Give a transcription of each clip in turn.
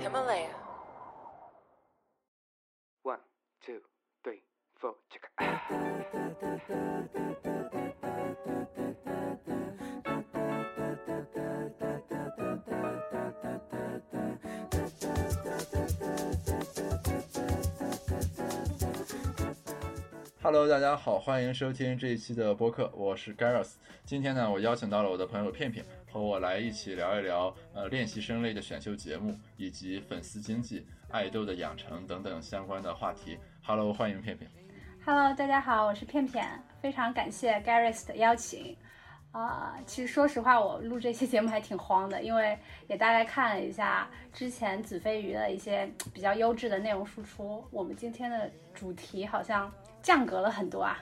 Himalaya. One, two, three, four, check it. Hello，大家好，欢迎收听这一期的播客，我是 Gareth。今天呢，我邀请到了我的朋友片片，和我来一起聊一聊呃练习生类的选秀节目，以及粉丝经济、爱豆的养成等等相关的话题。Hello，欢迎片片。Hello，大家好，我是片片，非常感谢 Gareth 的邀请。啊、其实说实话，我录这期节目还挺慌的，因为也大概看了一下之前子非鱼的一些比较优质的内容输出，我们今天的主题好像降格了很多啊。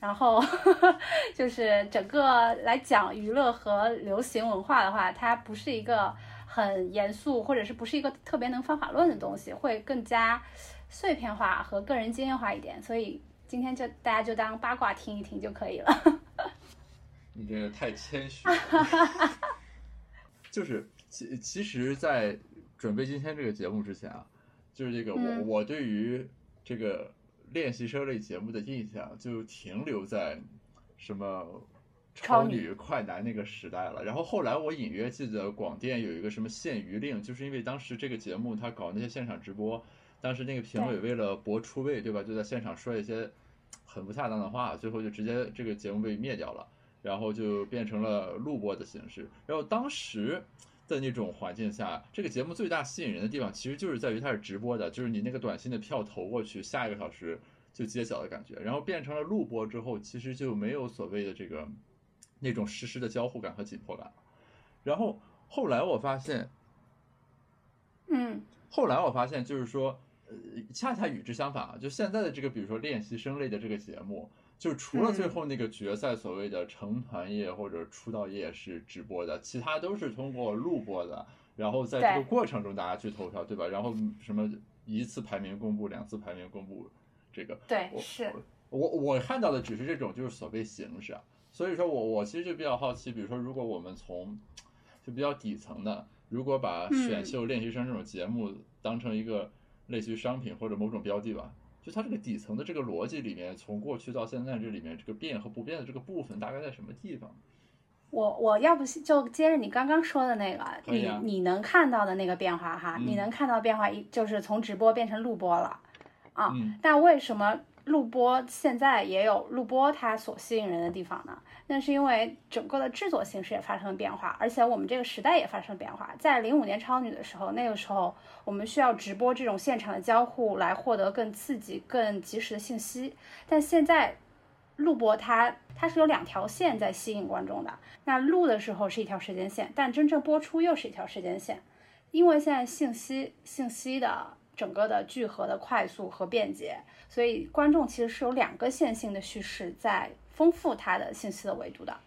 然后 就是整个来讲娱乐和流行文化的话，它不是一个很严肃，或者是不是一个特别能方法论的东西，会更加碎片化和个人经验化一点。所以今天就大家就当八卦听一听就可以了。你这个太谦虚了。就是其其实，在准备今天这个节目之前啊，就是这个我、嗯我对于这个练习生类节目的印象就停留在什么超女快男那个时代了。然后后来我隐约记得广电有一个什么限娱令，就是因为当时这个节目他搞那些现场直播，当时那个评委为了博出位，对吧？就在现场说一些很不恰当的话，最后就直接这个节目被灭掉了。然后就变成了录播的形式。然后当时的那种环境下，这个节目最大吸引人的地方，其实就是在于它是直播的，就是你那个短信的票投过去，下一个小时就揭晓的感觉。然后变成了录播之后，其实就没有所谓的这个那种实时的交互感和紧迫感。然后后来我发现，嗯后来我发现就是说，呃，恰恰与之相反啊，就现在的这个，比如说练习生类的这个节目，就除了最后那个决赛所谓的成团夜或者出道夜是直播的，其他都是通过录播的，然后在这个过程中大家去投票，对吧？然后什么一次排名公布，两次排名公布，这个我对是。我我看到的只是这种就是所谓形式啊，所以说我我其实就比较好奇，比如说如果我们从就比较底层的，如果把嗯。选秀练习生这种节目当成一个类似于商品或者某种标的吧，就它这个底层的这个逻辑里面，从过去到现在这里面这个变和不变的这个部分大概在什么地方？我我要不就接着你刚刚说的那个，你你能看到的那个变化哈，嗯你能看到变化一就是从直播变成录播了啊。嗯但为什么录播现在也有录播它所吸引人的地方呢？那是因为整个的制作形式也发生了变化，而且我们这个时代也发生了变化。在零五年超女的时候，那个时候我们需要直播这种现场的交互来获得更刺激、更及时的信息，但现在录播它它是有两条线在吸引观众的。那录的时候是一条时间线，但真正播出又是一条时间线，因为现在信息信息的整个的聚合的快速和便捷，所以观众其实是有两个线性的叙事在丰富它的信息的维度的。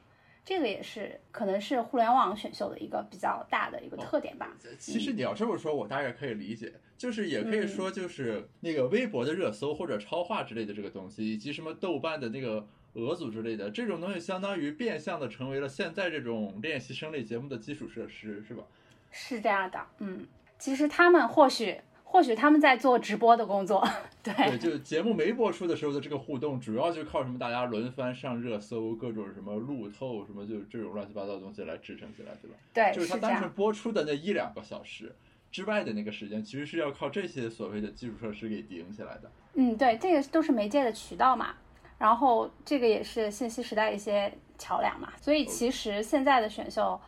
这个也是可能是互联网选秀的一个比较大的一个特点吧。其实你要这么说，我大概可以理解，就是也可以说就是那个微博的热搜或者超话之类的这个东西，以及什么豆瓣的那个俄组之类的这种东西，相当于变相的成为了现在这种练习生类节目的基础设施，是吧？是这样的，嗯，其实他们或许或许他们在做直播的工作，对对，就节目没播出的时候的这个互动，主要就靠什么大家轮番上热搜，各种什么路透什么，就这种乱七八糟的东西来支撑起来，对吧？对，就是它这样。单纯播出的那一两个小时之外的那个时间，其实是要靠这些所谓的基础设施给顶起来的。嗯，对，这个都是媒介的渠道嘛，然后这个也是信息时代一些桥梁嘛，所以其实现在的选秀，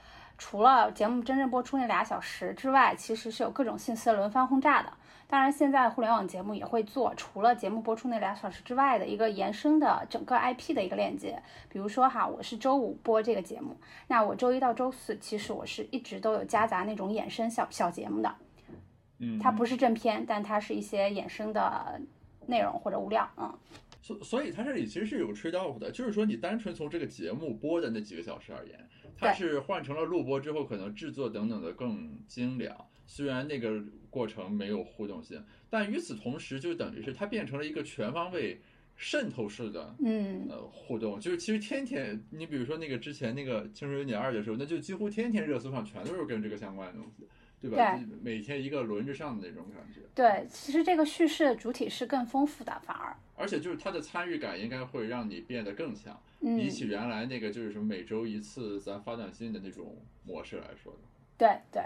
除了节目真正播出那俩小时之外，其实是有各种信息的轮番轰炸的。当然，现在互联网节目也会做，除了节目播出那俩小时之外的一个延伸的整个 IP 的一个链接。比如说哈，我是周五播这个节目，那我周一到周四其实我是一直都有夹杂那种衍生小小节目的，嗯，它不是正片，但它是一些衍生的内容或者物料，嗯。所所以它这里其实是有 trade off 的，就是说你单纯从这个节目播的那几个小时而言，它是换成了录播之后，可能制作等等的更精良。虽然那个过程没有互动性，但与此同时，就等于是它变成了一个全方位渗透式的嗯，呃互动，就是其实天天，你比如说那个之前那个《青春有你二》的时候，那就几乎天天热搜上全都是跟这个相关的东西。对吧？对每天一个轮着上的那种感觉。对，其实这个叙事的主体是更丰富的，反而，而且就是它的参与感应该会让你变得更强，嗯，比起原来那个就是什么每周一次咱发短信的那种模式来说的。对对。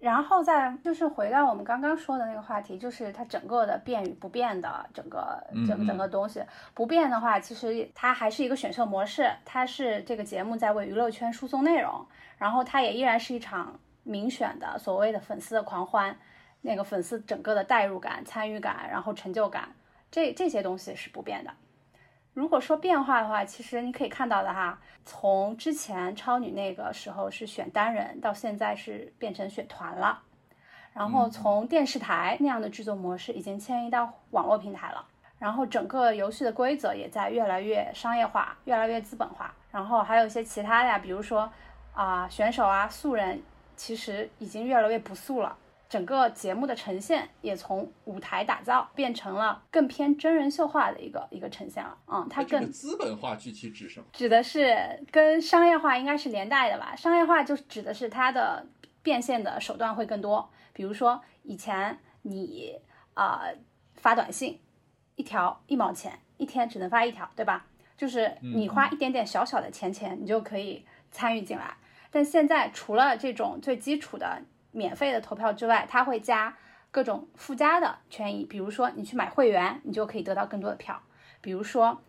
然后再就是回到我们刚刚说的那个话题，就是它整个的变与不变的整个整整个东西。不变的话，其实它还是一个选秀模式，它是这个节目在为娱乐圈输送内容，然后它也依然是一场民选的所谓的粉丝的狂欢，那个粉丝整个的代入感、参与感，然后成就感，这这些东西是不变的。如果说变化的话，其实你可以看到的哈，从之前超女那个时候是选单人，到现在是变成选团了。然后从电视台那样的制作模式已经迁移到网络平台了，然后整个游戏的规则也在越来越商业化，越来越资本化。然后还有一些其他的呀，比如说啊、选手啊素人，其实已经越来越不素了。整个节目的呈现也从舞台打造变成了更偏真人秀化的一个一个呈现了。嗯，它更这个资本化具体指什么？指的是跟商业化应该是连带的吧？商业化就指的是它的变现的手段会更多，比如说以前你啊、呃发短信一条一毛钱，一天只能发一条，对吧？就是你花一点点小小的钱钱，你就可以参与进来。但现在除了这种最基础的免费的投票之外，它会加各种附加的权益，比如说你去买会员，你就可以得到更多的票。比如说，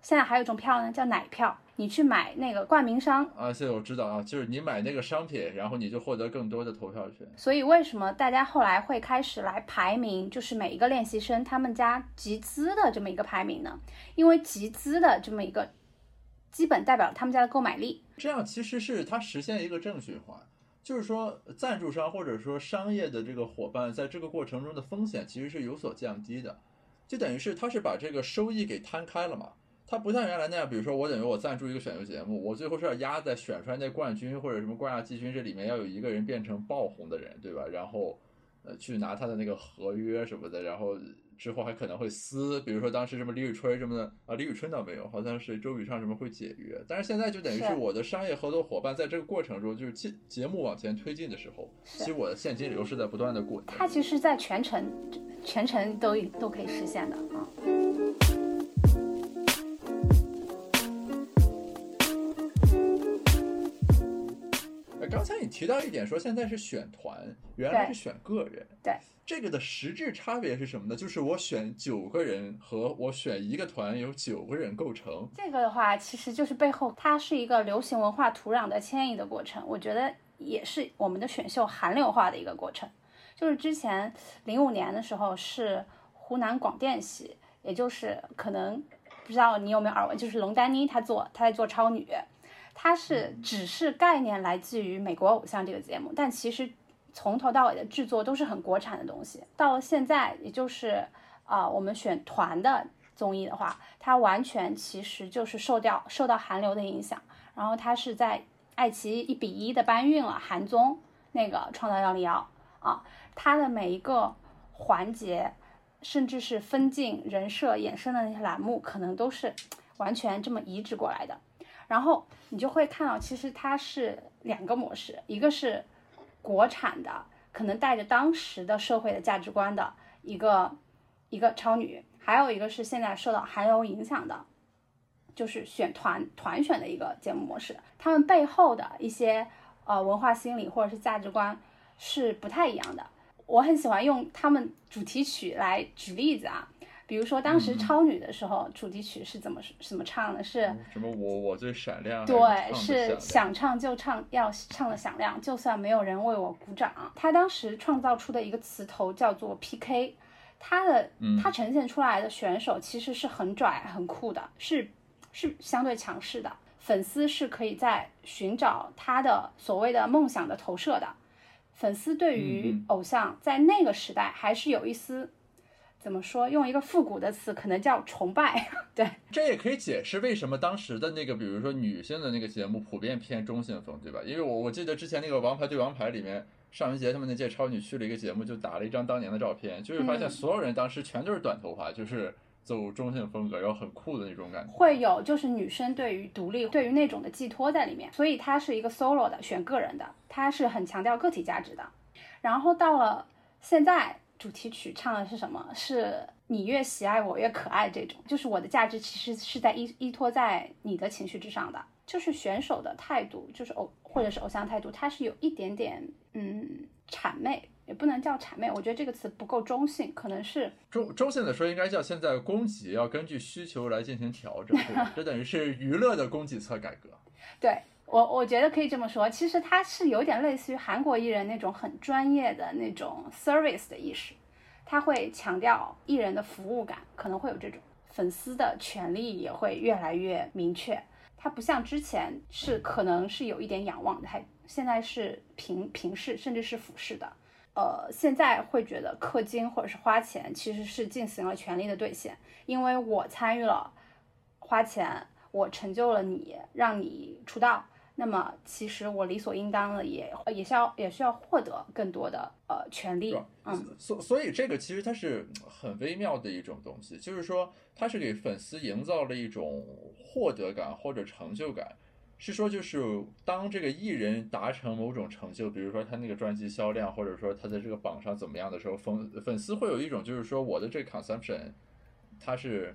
现在还有一种票呢，叫奶票，你去买那个冠名商。啊，现在我知道啊，就是你买那个商品，然后你就获得更多的投票权。所以为什么大家后来会开始来排名，就是每一个练习生他们家集资的这么一个排名呢？因为集资的这么一个基本代表他们家的购买力。这样其实是它实现一个正循环，就是说赞助商或者说商业的这个伙伴在这个过程中的风险其实是有所降低的，就等于是他是把这个收益给摊开了嘛。它不像原来那样，比如说我等于我赞助一个选秀节目，我最后是要压在选出来那冠军或者什么冠亚季军这里面要有一个人变成爆红的人，对吧？然后呃去拿他的那个合约什么的，然后之后还可能会撕，比如说当时什么李宇春什么的啊，李宇春倒没有，好像是周笔畅什么会解约，但是现在就等于是是我的商业合作伙伴在这个过程中，就是节节目往前推进的时候，其实我的现金流是在不断的滚的。它其实，在全程全程都都可以实现的啊。刚才你提到一点，说现在是选团，原来是选个人。对，这个的实质差别是什么呢？就是我选九个人和我选一个团由九个人构成。这个的话，其实就是背后它是一个流行文化土壤的迁移的过程，我觉得也是我们的选秀韩流化的一个过程。就是之前零五年的时候是湖南广电系，也就是可能不知道你有没有耳闻，就是龙丹妮她做她在做超女，她是只是概念来自于美国偶像这个节目，但其实从头到尾的制作都是很国产的东西。到了现在，也就是啊、我们选团的综艺的话，它完全其实就是受掉受到韩流的影响，然后它是在爱奇艺一比一的搬运了韩综那个《创造幺零幺》啊，它的每一个环节，甚至是分镜、人设衍生的那些栏目，可能都是完全这么移植过来的。然后你就会看到，其实它是两个模式，一个是国产的，可能带着当时的社会的价值观的一个一个超女，还有一个是现在受到韩流影响的，就是选团团选的一个节目模式。他们背后的一些呃文化心理或者是价值观是不太一样的。我很喜欢用他们主题曲来举例子啊，比如说当时超女的时候，主题曲是怎么怎么唱的？是什么我我最闪亮，对，是想唱就唱，要唱的响亮，就算没有人为我鼓掌。他当时创造出的一个词头叫做 PK，他的嗯他呈现出来的选手其实是很拽、很酷的，是是相对强势的。粉丝是可以在寻找他的所谓的梦想的投射的。粉丝对于偶像在那个时代还是有一丝怎么说？用一个复古的词，可能叫崇拜。对，这也可以解释为什么当时的那个，比如说女性的那个节目普遍偏中性风，对吧？因为我我记得之前那个《王牌对王牌》里面，尚雯婕他们那届超女去了一个节目，就打了一张当年的照片，就会发现嗯所有人当时全都是短头发，就是走中性风格，然后很酷的那种感觉。会有就是女生对于独立、对于那种的寄托在里面，所以它是一个 solo 的，选个人的，它是很强调个体价值的。然后到了现在，主题曲唱的是什么？是你越喜爱我越可爱这种，就是我的价值其实是在依依托在你的情绪之上的。就是选手的态度，就是偶或者是偶像态度，它是有一点点嗯谄媚，也不能叫谄媚，我觉得这个词不够中性，可能是中中性的说应该叫现在供给要根据需求来进行调整，对吧？这等于是娱乐的供给侧改革。对我，我觉得可以这么说。其实他是有点类似于韩国艺人那种很专业的那种 service 的意识，他会强调艺人的服务感，可能会有这种粉丝的权利也会越来越明确。他不像之前是可能是有一点仰望的，还现在是平平视甚至是俯视的。呃，现在会觉得氪金或者是花钱其实是进行了权利的兑现，因为我参与了，花钱，我成就了你，让你出道。那么其实我理所应当的也也是要也需要获得更多的呃权利，嗯，所所以这个其实它是很微妙的一种东西，就是说它是给粉丝营造了一种获得感或者成就感，是说就是当这个艺人达成某种成就，比如说他那个专辑销量，或者说他在这个榜上怎么样的时候，粉粉丝会有一种就是说我的这个 consumption，它是。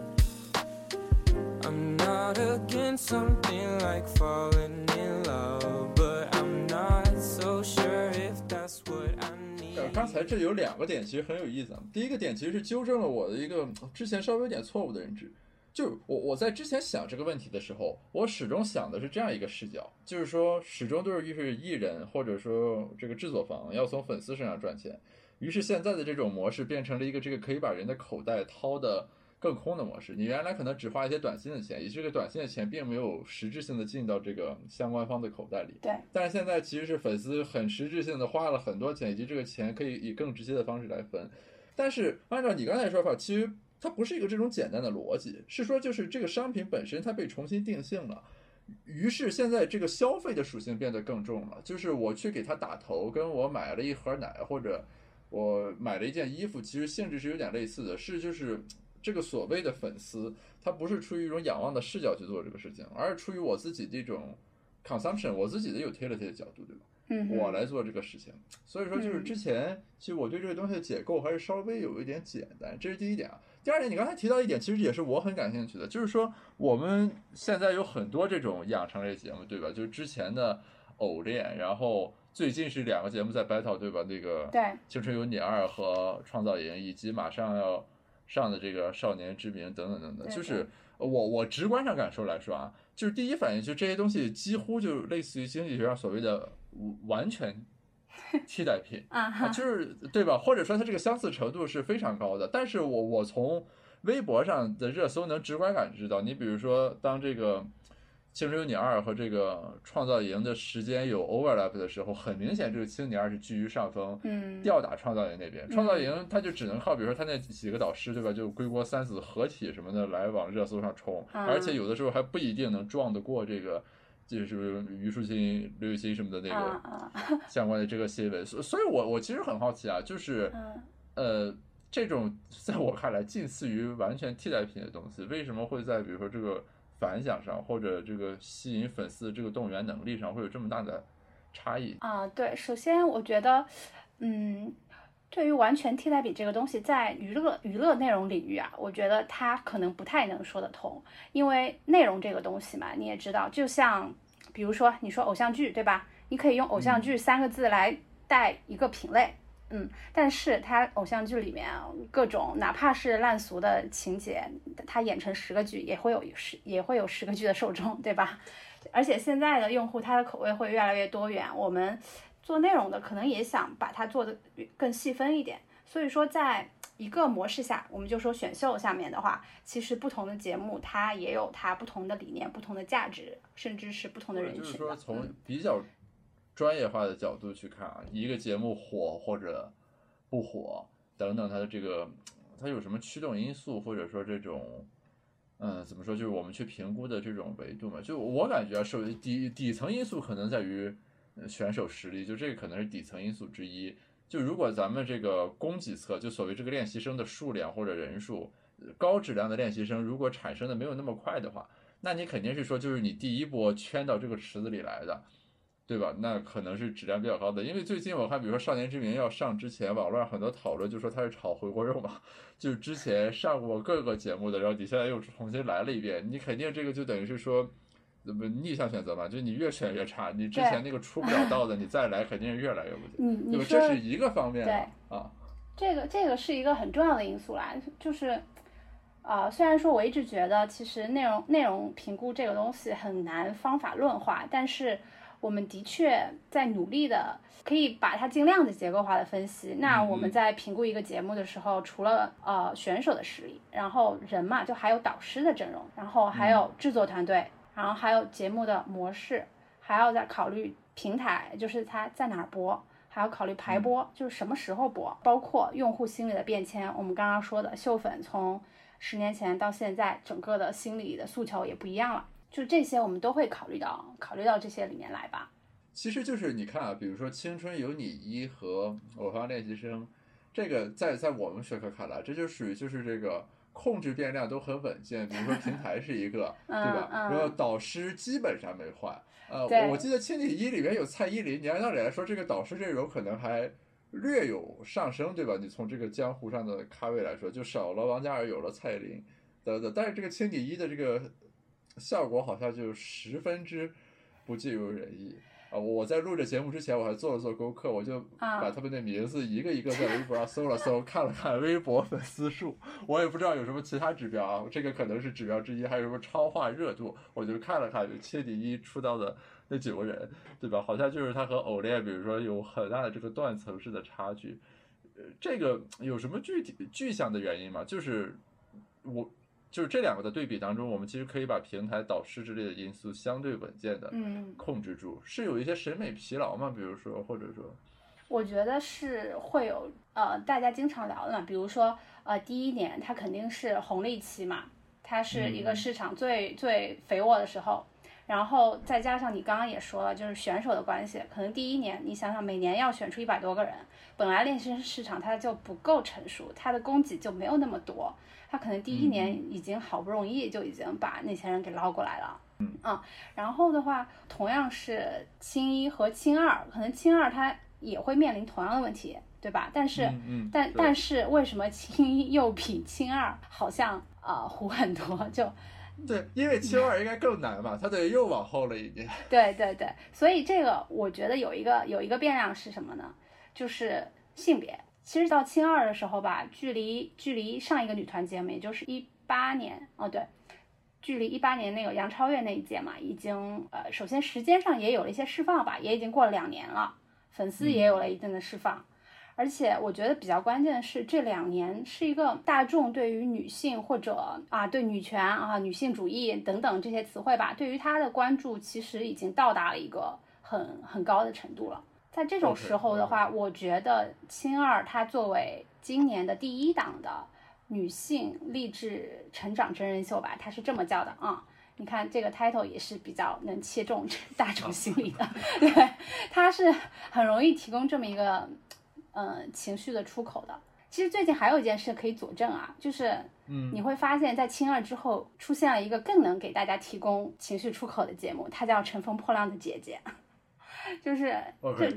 not against something like falling in love, but I'm not so sure if that's what I need. 呃，刚才这有两个点，其实很有意思。第一个点其实是纠正了我的一个之前稍微有点错误的认知。就我我在之前想这个问题的时候，我始终想的是这样一个视角，就是说始终都是于是艺人或者说这个制作方要从粉丝身上赚钱，于是现在的这种模式变成了一个这个可以把人的口袋掏的。更空的模式，你原来可能只花一些短信的钱，也这个短信的钱并没有实质性的进到这个相关方的口袋里。对。但是现在其实是粉丝很实质性的花了很多钱，以及这个钱可以以更直接的方式来分。但是按照你刚才说法，其实它不是一个这种简单的逻辑，是说就是这个商品本身它被重新定性了，于是现在这个消费的属性变得更重了。就是我去给他打头，跟我买了一盒奶或者我买了一件衣服，其实性质是有点类似的，是就是。这个所谓的粉丝，他不是出于一种仰望的视角去做这个事情，而是出于我自己的一种 consumption，我自己的有 utility 的角度，对吧？嗯，我来做这个事情。所以说，就是之前其实我对这个东西的解构还是稍微有一点简单，这是第一点啊。第二点，你刚才提到一点，其实也是我很感兴趣的，就是说我们现在有很多这种养成类节目，对吧？就是之前的偶练，然后最近是两个节目在 battle，对吧？那个对青春有你二和创造营，以及马上要。上的这个少年之名等等等等，就是我我直观上感受来说啊，就是第一反应就这些东西几乎就类似于经济学上所谓的完全替代品 啊，就是对吧？或者说它这个相似程度是非常高的。但是我我从微博上的热搜能直观感知到，你比如说当这个。青春有你二和这个创造营的时间有 overlap 的时候，很明显这个青你二是居于上风，嗯，吊打创造营那边。创造营他就只能靠，比如说他那几个导师，对吧？就归国三子合体什么的来往热搜上冲，而且有的时候还不一定能撞得过这个，就是虞书欣、刘雨欣什么的那个 相关的这个新闻。所所以，我我其实很好奇啊，就是呃，这种在我看来近似于完全替代品的东西，为什么会在比如说这个？反响上或者这个吸引粉丝这个动员能力上会有这么大的差异啊？对，首先我觉得，嗯，对于完全替代品这个东西，在娱乐娱乐内容领域啊，我觉得它可能不太能说得通，因为内容这个东西嘛，你也知道，就像比如说你说偶像剧对吧？你可以用偶像剧三个字来带一个品类。但是他偶像剧里面各种哪怕是烂俗的情节，他演成十个剧也会有十也会有十个剧的受众，对吧？而且现在的用户他的口味会越来越多元，我们做内容的可能也想把它做的更细分一点。所以说，在一个模式下，我们就说选秀下面的话，其实不同的节目它也有它不同的理念、不同的价值，甚至是不同的人群。就是说从比较。专业化的角度去看啊，一个节目火或者不火等等，它的这个它有什么驱动因素，或者说这种，嗯，怎么说，就是我们去评估的这种维度嘛？就我感觉啊，首底底层因素可能在于选手实力，就这个可能是底层因素之一。就如果咱们这个供给侧，就所谓这个练习生的数量或者人数，高质量的练习生如果产生的没有那么快的话，那你肯定是说，就是你第一波圈到这个池子里来的。对吧？那可能是质量比较高的，因为最近我看，比如说《少年之名》要上之前，网络上很多讨论就说它是炒回锅肉嘛，就是之前上过各个节目的，然后你现在又重新来了一遍，你肯定这个就等于是说，怎么逆向选择嘛？就是你越选越差，你之前那个出不了道的，你再来肯定是越来越不 行。嗯你说这是一个方面对啊，这个这个是一个很重要的因素啦，就是。啊，虽然说我一直觉得其实内容内容评估这个东西很难方法论化，但是我们的确在努力的，可以把它尽量的结构化的分析。那我们在评估一个节目的时候，除了呃选手的实力，然后人嘛，就还有导师的阵容，然后还有制作团队，然后还有节目的模式，还要再考虑平台，就是它在哪儿播，还要考虑排播，就是什么时候播，包括用户心理的变迁。我们刚刚说的秀粉从十年前到现在，整个的心理的诉求也不一样了，就这些我们都会考虑到，考虑到这些里面来吧。其实就是你看啊，比如说《青春有你一》和《我方练习生》，这个在在我们学科看来，这就属于就是这个控制变量都很稳健。比如说平台是一个，对吧？然后导师基本上没换。呃，我记得《青你一》里面有蔡依林，你按道理来说，这个导师阵容可能还。略有上升，对吧？你从这个江湖上的咖位来说，就少了王嘉尔，有了蔡依林，等等。但是这个青你一的这个效果好像就十分之不尽如人意啊！我在录这节目之前，我还做了做功课，我就把他们的名字一个一个在微博上搜了搜，看了看微博粉丝数，我也不知道有什么其他指标啊，这个可能是指标之一，还有什么超话热度，我就看了看，切底一出道的。那九个人，对吧？好像就是他和偶练，比如说有很大的这个断层式的差距。呃，这个有什么具体具象的原因吗？就是我就是这两个的对比当中，我们其实可以把平台导师之类的因素相对稳健的控制住。是有一些审美疲劳吗？比如说，或者说，我觉得是会有呃，大家经常聊的嘛。比如说呃，第一年它肯定是红利期嘛，它是一个市场最最肥沃的时候。然后再加上你刚刚也说了，就是选手的关系，可能第一年你想想，每年要选出一百多个人，本来练习生市场它就不够成熟，它的供给就没有那么多，它可能第一年已经好不容易就已经把那些人给捞过来了，嗯啊，然后的话，同样是青一和青二，可能青二他也会面临同样的问题，对吧？但是，但但是为什么青一又比青二好像呃糊很多？就。对，因为青二应该更难嘛，他得又往后了一年。对对对，所以这个我觉得有一个有一个变量是什么呢？就是性别。其实到青二的时候吧，距离距离上一个女团节目，也就是一八年哦，对，距离一八年那个杨超越那一届嘛，已经呃，首先时间上也有了一些释放吧，也已经过了两年了，粉丝也有了一定的释放。而且我觉得比较关键的是，这两年是一个大众对于女性或者啊对女权啊女性主义等等这些词汇吧，对于它的关注其实已经到达了一个很很高的程度了。在这种时候的话，我觉得青二它作为今年的第一档的女性励志成长真人秀吧，它是这么叫的啊。你看这个 title 也是比较能切中 大众心理的，对，它是很容易提供这么一个。嗯，情绪的出口的。其实最近还有一件事可以佐证啊，就是，嗯，你会发现在青二之后出现了一个更能给大家提供情绪出口的节目，它叫《乘风破浪的姐姐》，就是，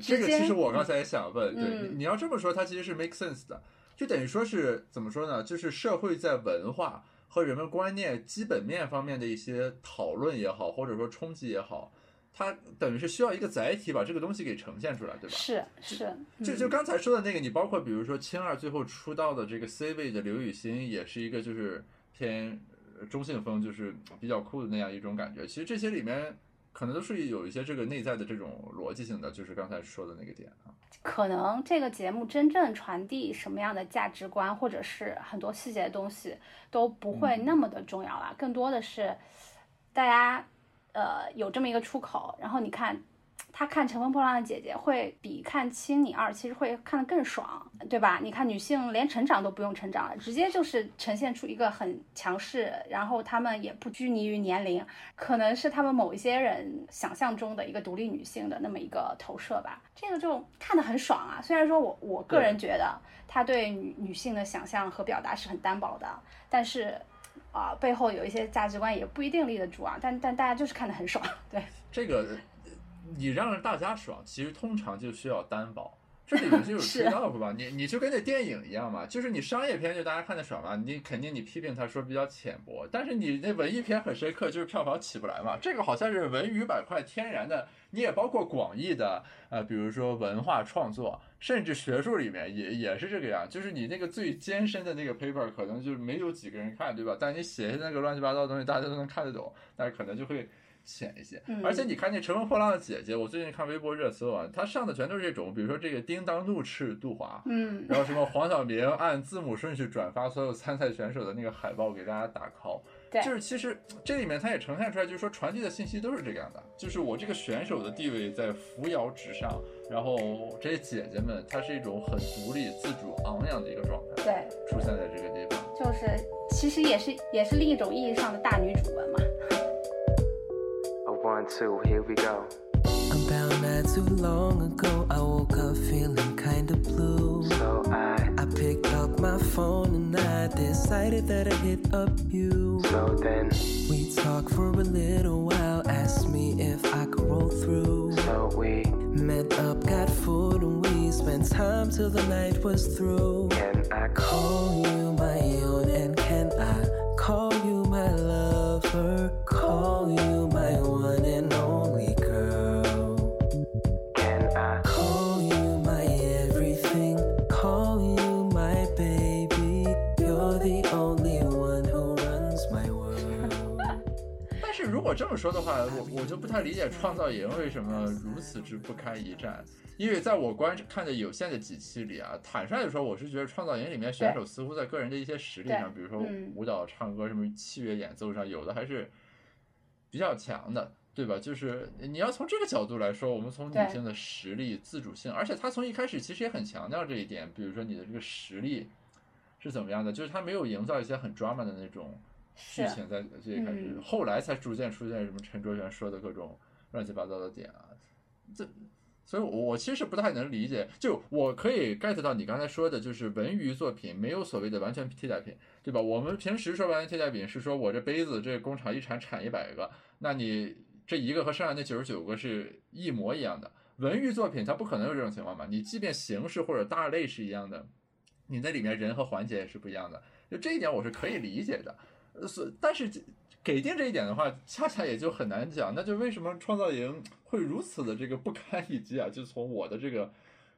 这个其实我刚才也想问，对，你要这么说，它其实是 make sense 的，就等于说是怎么说呢？就是社会在文化和人们观念基本面方面的一些讨论也好，或者说冲击也好。它等于是需要一个载体把这个东西给呈现出来，对吧？是是，就就刚才说的那个，你包括比如说青二最后出道的这个 C 位的刘雨欣，也是一个就是偏中性风，就是比较酷的那样一种感觉。其实这些里面可能都是有一些这个内在的这种逻辑性的，就是刚才说的那个点啊。可能这个节目真正传递什么样的价值观，或者是很多细节的东西都不会那么的重要了，更多的是大家。呃，有这么一个出口，然后你看，他看《乘风破浪的姐姐》会比看《青你二》其实会看得更爽，对吧？你看女性连成长都不用成长了，直接就是呈现出一个很强势，然后她们也不拘泥于年龄，可能是他们某一些人想象中的一个独立女性的那么一个投射吧。这个就看得很爽啊！虽然说我我个人觉得他对女女性的想象和表达是很单薄的，但是啊、背后有一些价值观也不一定立得住啊。但但大家就是看得很爽，对。这个你让大家爽，其实通常就需要担保。这里面就有是 trade off 吧，你你就跟那电影一样嘛，就是你商业片就大家看得爽嘛，你肯定你批评他说比较浅薄，但是你那文艺片很深刻，就是票房起不来嘛。这个好像是文娱板块天然的，你也包括广义的呃，比如说文化创作，甚至学术里面也也是这个样，就是你那个最艰深的那个 paper 可能就没有几个人看，对吧？但你写下那个乱七八糟的东西，大家都能看得懂，但是可能就会。浅一些，嗯而且你看那《乘风破浪的姐姐》，我最近看微博热搜啊，她上的全都是这种，比如说这个叮当怒斥杜华，嗯，然后什么黄晓明按字母顺序转发所有参赛选手的那个海报给大家打 call，对就是其实这里面它也呈现出来，就是说传递的信息都是这个样的，就是我这个选手的地位在扶摇直上，然后这些姐姐们她是一种很独立、自主、昂扬的一个状态，对，出现在这个地方。就是其实也是也是另一种意义上的大女主文嘛。A one, two, here we go. About not too long ago, I woke up feeling kinda blue. Decided that I'd hit up you. so then, We talked for a little while, asked me if I could roll through. so we Met up, got food, and we spent time till the night was through. can I call? Call you my own, and can I 果这么说的话，我我就不太理解创造营为什么如此之不堪一战。因为在我观看的有限的几期里啊，坦率的说，我是觉得创造营里面选手似乎在个人的一些实力上，比如说嗯舞蹈、唱歌、什么器乐演奏上，有的还是比较强的，对吧？就是你要从这个角度来说，我们从女性的实力、自主性，而且她从一开始其实也很强调这一点，比如说你的这个实力是怎么样的，就是她没有营造一些很 drama 的那种剧情在最一开始，嗯后来才逐渐出现什么陈卓璇说的各种乱七八糟的点啊，这。所以我，我其实不太能理解，就我可以 get 到你刚才说的，就是文娱作品没有所谓的完全替代品，对吧？我们平时说完全替代品是说我这杯子这工厂一产产一百个，那你这一个和剩下那九十九个是一模一样的。文娱作品它不可能有这种情况嘛？你即便形式或者大类是一样的，你那里面人和环节也是不一样的，就这一点我是可以理解的。呃，所，但是给定这一点的话，恰恰也就很难讲。那就为什么创造营会如此的这个不堪一击啊？就从我的这个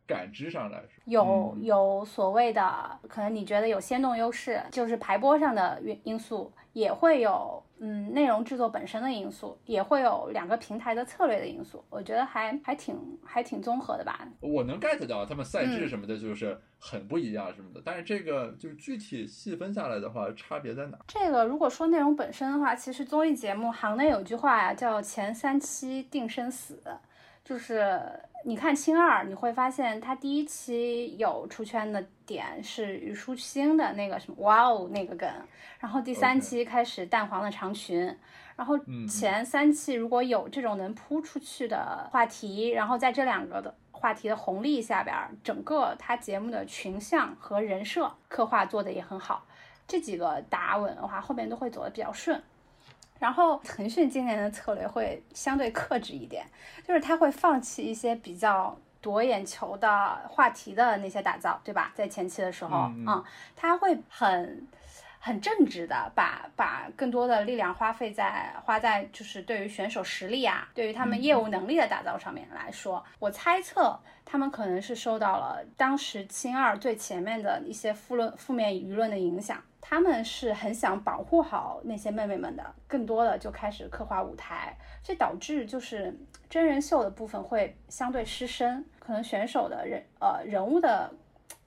感知上来说，有嗯有所谓的，可能你觉得有先动优势，就是排播上的因因素，也会有嗯内容制作本身的因素，也会有两个平台的策略的因素。我觉得还还挺还挺综合的吧。我能 get 到他们赛制嗯什么的，就是很不一样什么的。但是这个就是具体细分下来的话，差别在哪？这个如果说内容本身的话，其实综艺节目行内有句话呀，叫前三期定生死，就是你看《青二》，你会发现他第一期有出圈的点是虞书欣的那个什么哇哦那个梗，然后第三期开始淡黄的长裙，然后嗯前三期如果有这种能扑出去的话题，然后在这两个的话题的红利下边儿，整个他节目的群像和人设刻画做的也很好。这几个打稳的话，后面都会走得比较顺。然后腾讯今年的策略会相对克制一点，就是他会放弃一些比较夺眼球的话题的那些打造，对吧？在前期的时候，嗯嗯它会很很正直的把把更多的力量花费在花在就是对于选手实力啊，对于他们业务能力的打造上面来说，我猜测他们可能是受到了当时青二最前面的一些负论负面舆论的影响。他们是很想保护好那些妹妹们的，更多的就开始刻画舞台，这导致就是真人秀的部分会相对失身，可能选手的人呃人物的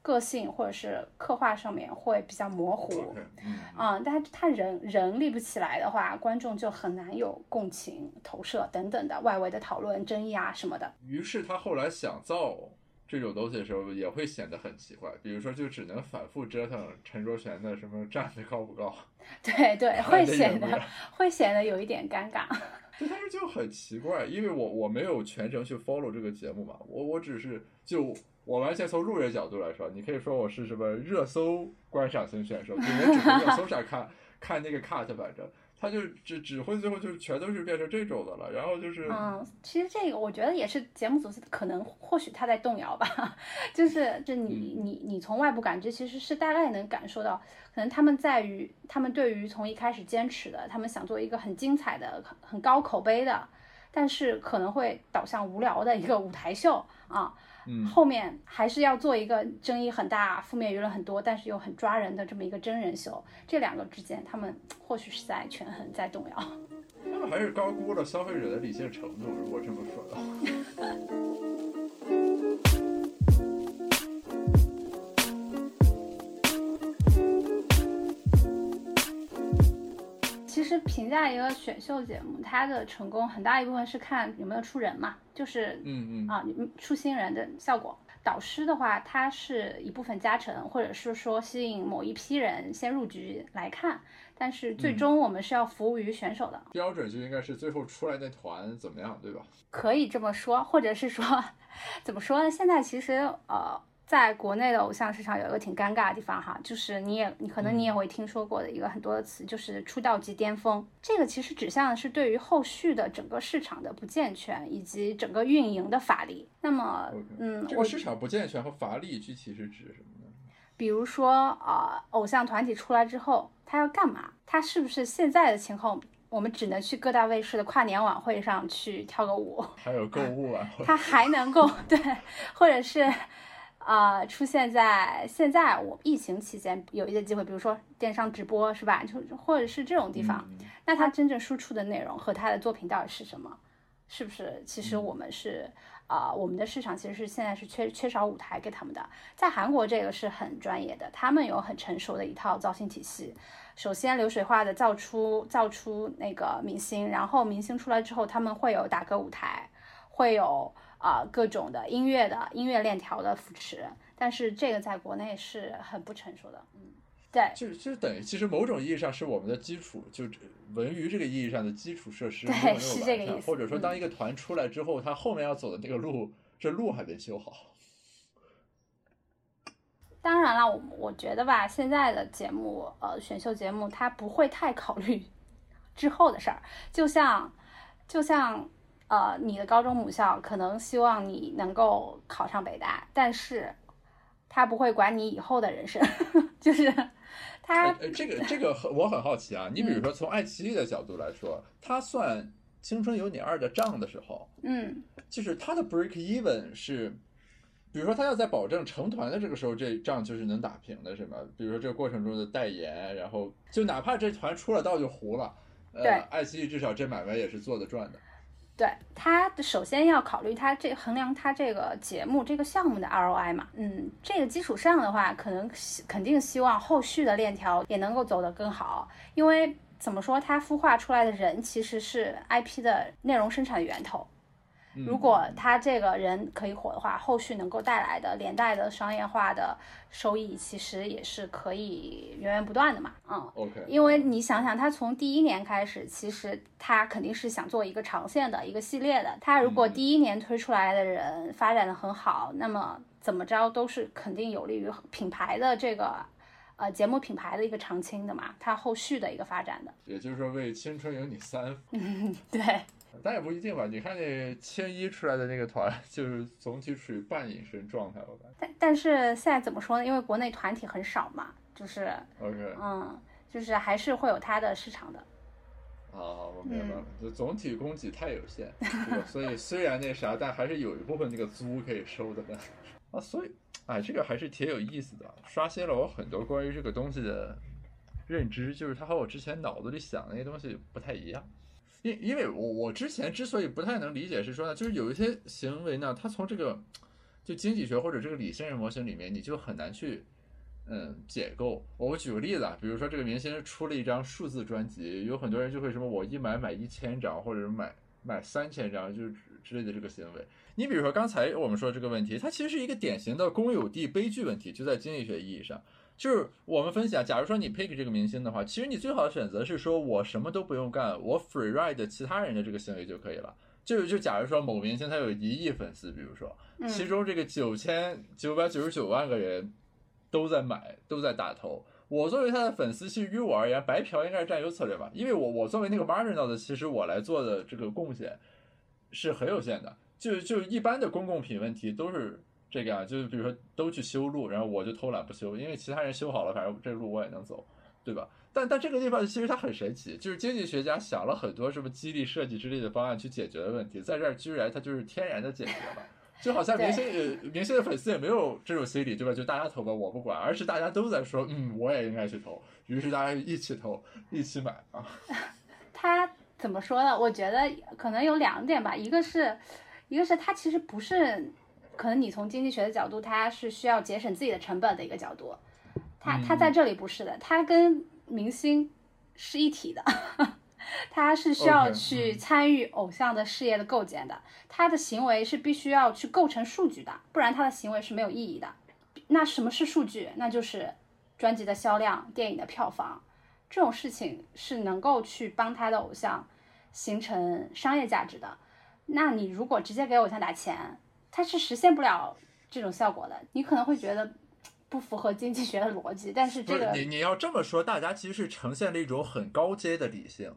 个性或者是刻画上面会比较模糊。嗯，嗯，但他人人立不起来的话，观众就很难有共情、投射等等的外围的讨论、争议啊什么的。于是他后来想造这种东西的时候，也会显得很奇怪。比如说，就只能反复折腾陈卓璇的什么站得高不高，对对，会显得会显得有一点尴尬。对，但是就很奇怪，因为我我没有全程去 follow 这个节目嘛，我我只是就我完全从路人角度来说，你可以说我是什么热搜观赏型选手，就我只在热搜上看 看那个 cut，反正他就只只会最后就是全都是变成这种的了，然后就是嗯，其实这个我觉得也是节目组可能或许他在动摇吧，就是就你嗯你你从外部感知其实是大概能感受到，可能他们在于他们对于从一开始坚持的，他们想做一个很精彩的、很很高口碑的，但是可能会导向无聊的一个舞台秀啊。嗯后面还是要做一个争议很大、负面舆论很多，但是又很抓人的这么一个真人秀。这两个之间，他们或许是在权衡、在动摇。他们还是高估了消费者的理性程度，如果这么说的话。其实评价一个选秀节目，它的成功很大一部分是看有没有出人嘛，就是嗯嗯啊，你出新人的效果。导师的话，它是一部分加成，或者是说吸引某一批人先入局来看，但是最嗯终我们是要服务于选手的，标准就应该是最后出来那团怎么样，对吧？可以这么说，或者是说，怎么说呢？现在其实呃，在国内的偶像市场有一个挺尴尬的地方哈，就是你也你可能你也会听说过的一个很多的词，就是出道即巅峰。这个其实指向的是对于后续的整个市场的不健全以及整个运营的乏力。那么嗯，我这个市场不健全和乏力具体是指什么呢？比如说呃，偶像团体出来之后，他要干嘛？他是不是现在的情况？我们只能去各大卫视的跨年晚会上去跳个舞，还有购物晚会，他还能够 对，或者是呃出现在现在我疫情期间有一些机会，比如说电商直播是吧？就或者是这种地方，嗯那他真正输出的内容和他的作品到底是什么？是不是？其实嗯我们是啊、呃我们的市场其实是现在是缺缺少舞台给他们的。在韩国这个是很专业的，他们有很成熟的一套造星体系。首先流水化的造出造出那个明星，然后明星出来之后，他们会有打歌舞台，会有啊、呃各种的音乐的音乐链条的扶持，但是这个在国内是很不成熟的。嗯，对，就就等于其实某种意义上是我们的基础，就文娱这个意义上的基础设施对没有那么是这个完善意思嗯或者说当一个团出来之后，他后面要走的那个路，这路还没修好。当然了，我我觉得吧，现在的节目，呃，选秀节目它不会太考虑 之后的事儿，就像就像呃，你的高中母校可能希望你能够考上北大，但是他不会管你以后的人生，就是他这个这个很我很好奇啊，你嗯比如说从爱奇艺的角度来说，他算《青春有你二》的账的时候，嗯就是他的 break even 是，比如说他要在保证成团的这个时候，这仗就是能打平的，是吗？比如说这个过程中的代言，然后就哪怕这团出了道就糊了，呃，爱奇艺至少这买卖也是做得赚的。对他首先要考虑他这衡量他这个节目这个项目的 ROI 嘛，嗯，这个基础上的话，可能肯定希望后续的链条也能够走得更好，因为怎么说，他孵化出来的人其实是 IP 的内容生产源头。嗯如果他这个人可以火的话，后续能够带来的连带的商业化的收益，其实也是可以源源不断的嘛。嗯，OK，因为你想想，他从第一年开始，其实他肯定是想做一个长线的一个系列的。他如果嗯第一年推出来的人发展的很好，那么怎么着都是肯定有利于品牌的这个呃节目品牌的一个长青的嘛，它后续的一个发展的。也就是说为《青春有你三》嗯，对，但也不一定吧。你看那千一出来的那个团，就是总体处于半隐身状态，我感觉。但但是现在怎么说呢？因为国内团体很少嘛，就是 OK，嗯，就是还是会有它的市场的。啊，我明白了，嗯就总体供给太有限，所以虽然那啥，但还是有一部分那个租可以收的呢。啊，所以，哎，这个还是挺有意思的，刷新了我很多关于这个东西的认知，就是它和我之前脑子里想的那些东西不太一样。因因为我我之前之所以不太能理解，是说呢，就是有一些行为呢，它从这个。就经济学或者这个理性人模型里面，你就很难去嗯解构。我举个例子啊，比如说这个明星出了一张数字专辑，有很多人就会什么我一买买一千张，或者是买买三千张，就是之类的这个行为。你比如说刚才我们说这个问题，它其实是一个典型的公有地悲剧问题，就在经济学意义上。就是我们分析啊，假如说你 pick 这个明星的话，其实你最好的选择是说我什么都不用干，我 free ride 其他人的这个行为就可以了。就就假如说某明星他有一亿粉丝，比如说，其中这个九千九百九十九万个人都在买，都在打头。我作为他的粉丝，其实于我而言，白嫖应该是占优策略吧，因为我我作为那个 marginal 的，其实我来做的这个贡献是很有限的。就就一般的公共品问题都是这个啊，就是比如说都去修路，然后我就偷懒不修，因为其他人修好了，反正这路我也能走，对吧？但但这个地方其实它很神奇，就是经济学家想了很多什么激励设计之类的方案去解决的问题，在这儿居然它就是天然的解决了，就好像明星呃明星的粉丝也没有这种心理，对吧？就大家投吧，我不管，而是大家都在说，嗯，我也应该去投，于是大家一起投，一起买啊。他怎么说呢？我觉得可能有两点吧，一个是，一个是他其实不是，可能你从经济学的角度，他是需要节省自己的成本的一个角度，他他在这里不是的，他跟明星是一体的，他是需要去嗯参与偶像的事业的构建的，他的行为是必须要去构成数据的，不然他的行为是没有意义的。那什么是数据？那就是专辑的销量、电影的票房，这种事情是能够去帮他的偶像形成商业价值的。那你如果直接给偶像打钱，他是实现不了这种效果的。你可能会觉得不符合经济学的逻辑，但是这个是你你要这么说，大家其实是呈现了一种很高阶的理性，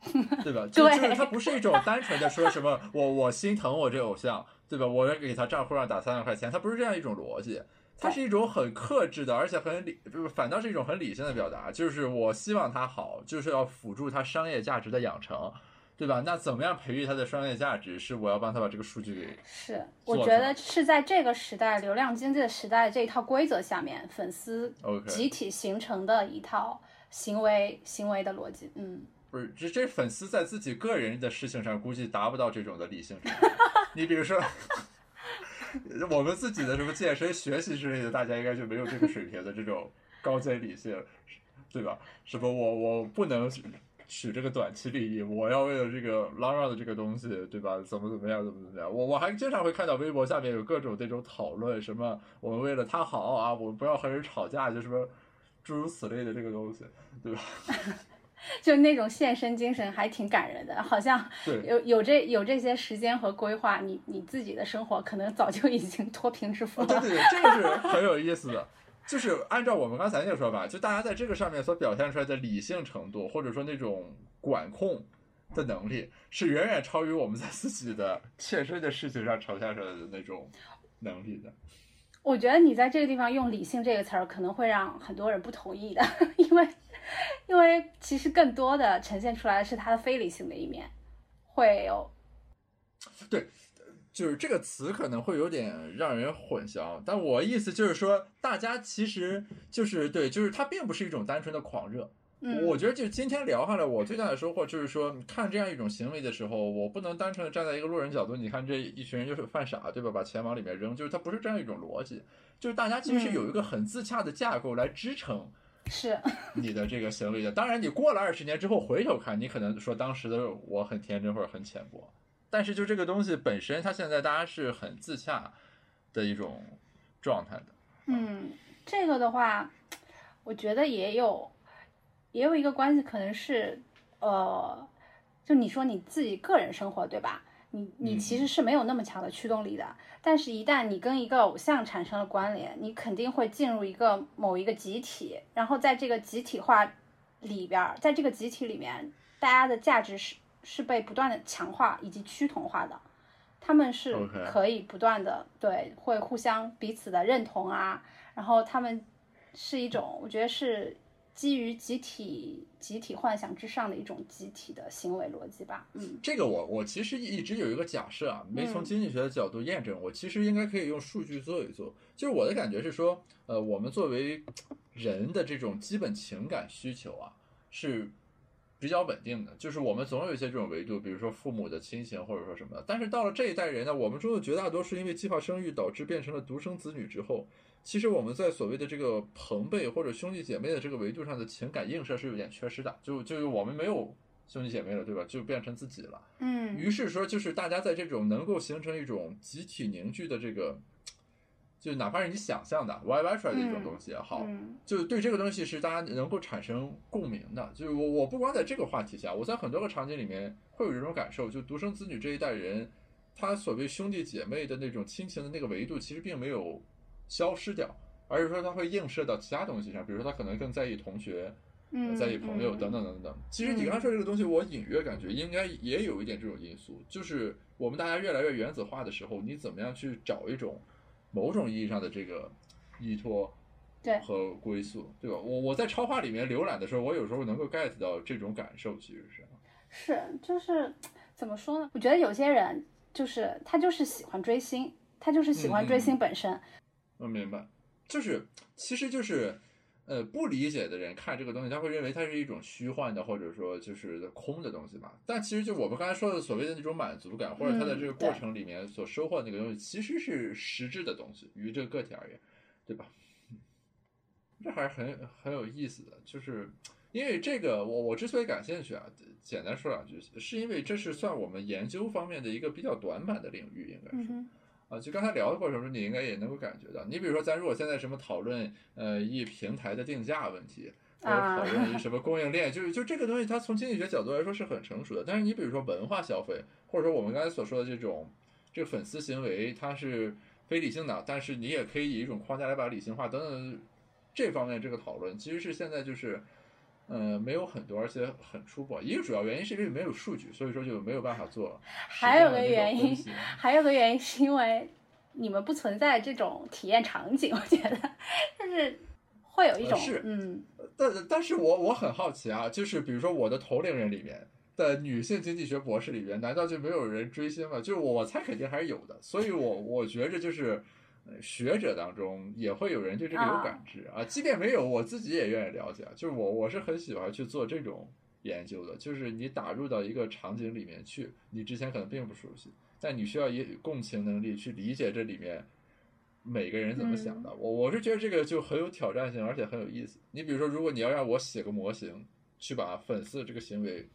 对吧？就就是它不是一种单纯的说什么 我我心疼我这偶像，对吧？我要给他账户上打三万块钱，他不是这样一种逻辑。它是一种很克制的，而且很理，就是反倒是一种很理性的表达，就是我希望他好，就是要辅助他商业价值的养成，对吧？那怎么样培育他的商业价值？是我要帮他把这个数据给是，我觉得是在这个时代流量经济的时代这一套规则下面，粉丝集体形成的一套行为行为的逻辑。嗯，不是，这这粉丝在自己个人的事情上估计达不到这种的理性。你比如说，我们自己的什么健身、学习之类的，大家应该就没有这个水平的这种高阶理性，对吧？什么我我不能取这个短期利益，我要为了这个 long run 的这个东西，对吧？怎么怎么样，怎么怎么样？我我还经常会看到微博下面有各种那种讨论，什么我们为了他好啊，我们不要和人吵架，就什么诸如此类的这个东西，对吧？就那种献身精神还挺感人的，好像对。有有这有这些时间和规划，你你自己的生活可能早就已经脱贫致富了。对对，这个是很有意思的。就是按照我们刚才那个说法，就大家在这个上面所表现出来的理性程度，或者说那种管控的能力，是远远超于我们在自己的切身的事情上呈现出来的那种能力的。我觉得你在这个地方用“理性”这个词儿，可能会让很多人不同意的，因为因为其实更多的呈现出来的是他的非理性的一面，会有就是这个词可能会有点让人混淆，但我意思就是说，大家其实就是对，就是它并不是一种单纯的狂热，嗯，我觉得就今天聊下来，我最大的收获就是说，看这样一种行为的时候，我不能单纯的站在一个路人角度，你看这一群人就是犯傻，对吧？把钱往里面扔，就是它不是这样一种逻辑，就是大家其实是有一个很自洽的架构来支撑是 你的这个行为的。当然，你过了二十年之后回头看，你可能说当时的我很天真或者很浅薄，但是就这个东西本身，它现在大家是很自洽的一种状态的。嗯，这个的话，我觉得也有也有一个关系，可能是呃，就你说你自己个人生活对吧？你你其实是没有那么强的驱动力的，但是一旦你跟一个偶像产生了关联，你肯定会进入一个某一个集体，然后在这个集体化里边儿，在这个集体里面，大家的价值是是被不断的强化以及趋同化的。他们是可以不断的对，会互相彼此的认同啊，然后他们是一种，我觉得是基于集体集体幻想之上的一种集体的行为逻辑吧。嗯这个我我其实一直有一个假设啊，没从嗯经济学的角度验证，我其实应该可以用数据做一做。就是我的感觉是说，呃，我们作为人的这种基本情感需求啊，是比较稳定的，就是我们总有一些这种维度，比如说父母的亲情或者说什么的。但是到了这一代人呢，我们中的绝大多数因为计划生育导致变成了独生子女之后，其实我们在所谓的这个朋辈或者兄弟姐妹的这个维度上的情感映射是有点缺失的，就就是我们没有兄弟姐妹了，对吧？就变成自己了。嗯于是说，就是大家在这种能够形成一种集体凝聚的这个，就哪怕是你想象的 YY 出来的一种东西也好，嗯就对这个东西是大家能够产生共鸣的。就是我我不光在这个话题下，我在很多个场景里面会有这种感受，就独生子女这一代人，他所谓兄弟姐妹的那种亲情的那个维度，其实并没有消失掉，而是说他会映射到其他东西上，比如说他可能更在意同学。嗯，在意朋友嗯等等等等。其实你刚才说这个东西，我隐约感觉应该也有一点这种因素，就是我们大家越来越原子化的时候，你怎么样去找一种某种意义上的这个依托对和归宿，对吧？我我在超话里面浏览的时候，我有时候能够 get 到这种感受，其实是。是，就是怎么说呢？我觉得有些人就是他就是喜欢追星，他就是喜欢追星本身。我明白，就是其实就是。呃，不理解的人看这个东西，他会认为它是一种虚幻的，或者说就是空的东西嘛。但其实就我们刚才说的所谓的那种满足感，或者他在这个过程里面所收获的那个东西，其实是实质的东西，于这个个体而言，对吧？这还是很很有意思的，就是因为这个，我我之所以感兴趣啊，简单说两句，是因为这是算我们研究方面的一个比较短板的领域，应该是。啊，就刚才聊的过程中，你应该也能够感觉到。你比如说，咱如果现在什么讨论呃一平台的定价问题，或者讨论一 什么供应链，就是就这个东西，它从经济学角度来说是很成熟的。但是你比如说文化消费，或者说我们刚才所说的这种这个粉丝行为，它是非理性的，但是你也可以以一种框架来把它理性化等等这方面这个讨论，其实是现在就是。呃，没有很多，而且很初步。一个主要原因是因为没有数据，所以说就没有办法做实还有个原因还有个原因是因为你们不存在这种体验场景，我觉得就是会有一种、呃是嗯但但是我我很好奇啊，就是比如说我的同龄人里面的女性经济学博士里面，难道就没有人追星吗？就是我我猜肯定还是有的，所以我我觉着就是。呃学者当中也会有人对这个有感知啊，即便没有，我自己也愿意了解。就是我我是很喜欢去做这种研究的，就是你打入到一个场景里面去，你之前可能并不熟悉，但你需要以共情能力去理解这里面每个人怎么想的。我我是觉得这个就很有挑战性，而且很有意思。你比如说，如果你要让我写个模型，去把粉丝这个行为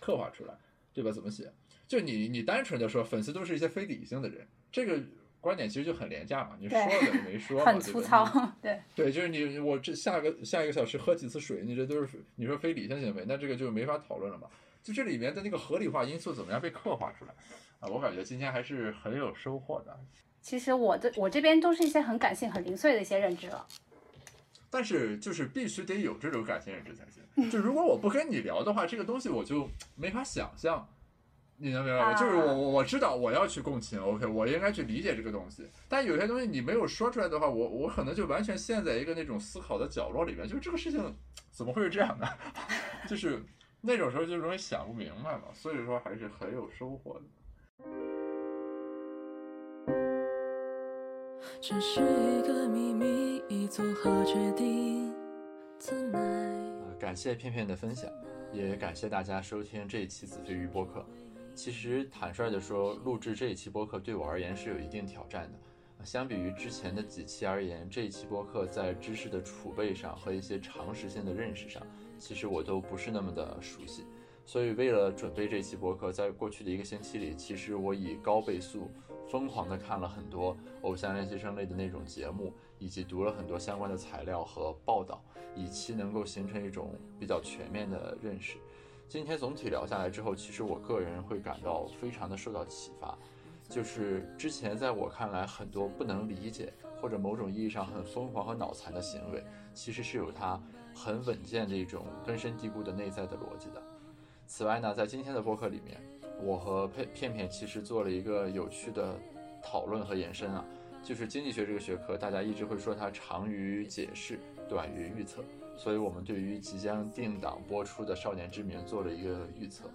刻画出来，对吧？怎么写？就你你单纯的说粉丝都是一些非理性的人，这个观点其实就很廉价嘛。你说了等于没说嘛，很粗糙，对，对，就是你我这下个下一个小时喝几次水，你这都是你说非理性行为，那这个就没法讨论了嘛。就这里面的那个合理化因素怎么样被刻画出来啊？我感觉今天还是很有收获的。其实我的我这边都是一些很感性、很零碎的一些认知了。但是就是必须得有这种感性认知才行。就如果我不跟你聊的话，这个东西我就没法想象。你能明白吗？啊就是我我我知道我要去共情，OK，我应该去理解这个东西。但有些东西你没有说出来的话，我我可能就完全陷在一个那种思考的角落里面，就是这个事情怎么会是这样的？就是那种时候就容易想不明白嘛。所以说还是很有收获的。这是一个秘密，已做好决定。感谢片片的分享，也感谢大家收听这一期子非鱼播客。其实坦率地说，录制这一期播客对我而言是有一定挑战的。相比于之前的几期而言，这一期播客在知识的储备上和一些常识性的认识上，其实我都不是那么的熟悉。所以为了准备这期播客，在过去的一个星期里，其实我以高倍速疯狂地看了很多偶像练习生类的那种节目，以及读了很多相关的材料和报道，以期能够形成一种比较全面的认识。今天总体聊下来之后，其实我个人会感到非常的受到启发，就是之前在我看来很多不能理解或者某种意义上很疯狂和脑残的行为，其实是有它很稳健的一种根深蒂固的内在的逻辑的。此外呢，在今天的播客里面，我和片片片其实做了一个有趣的讨论和延伸啊，就是经济学这个学科，大家一直会说它长于解释，短于预测，所以我们对于即将定档播出的《少年之名》做了一个预测，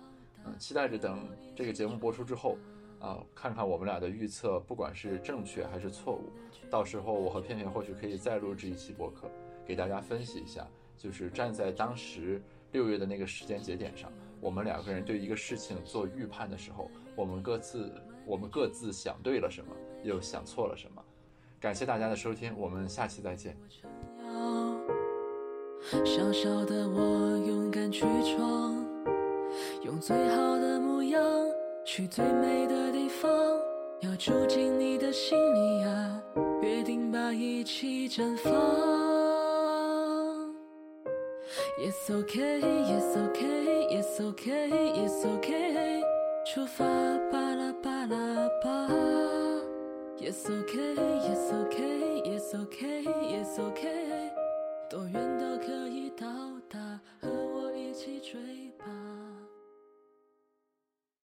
嗯，期待着等这个节目播出之后，啊、看看我们俩的预测，不管是正确还是错误，到时候我和片片或许可以再录制一期播客，给大家分析一下，就是站在当时六月的那个时间节点上，我们两个人对一个事情做预判的时候，我们各自我们各自想对了什么，又想错了什么。感谢大家的收听，我们下期再见。小小的我勇敢去闯，用最好的模样去最美的地方，要住进你的心里啊，约定吧一起绽放。Yes OK Yes OK Yes OK Yes OK 出发吧啦吧啦吧。Yes OK Yes OK Yes OK Yes OK 多远都可以到达和我一起追吧。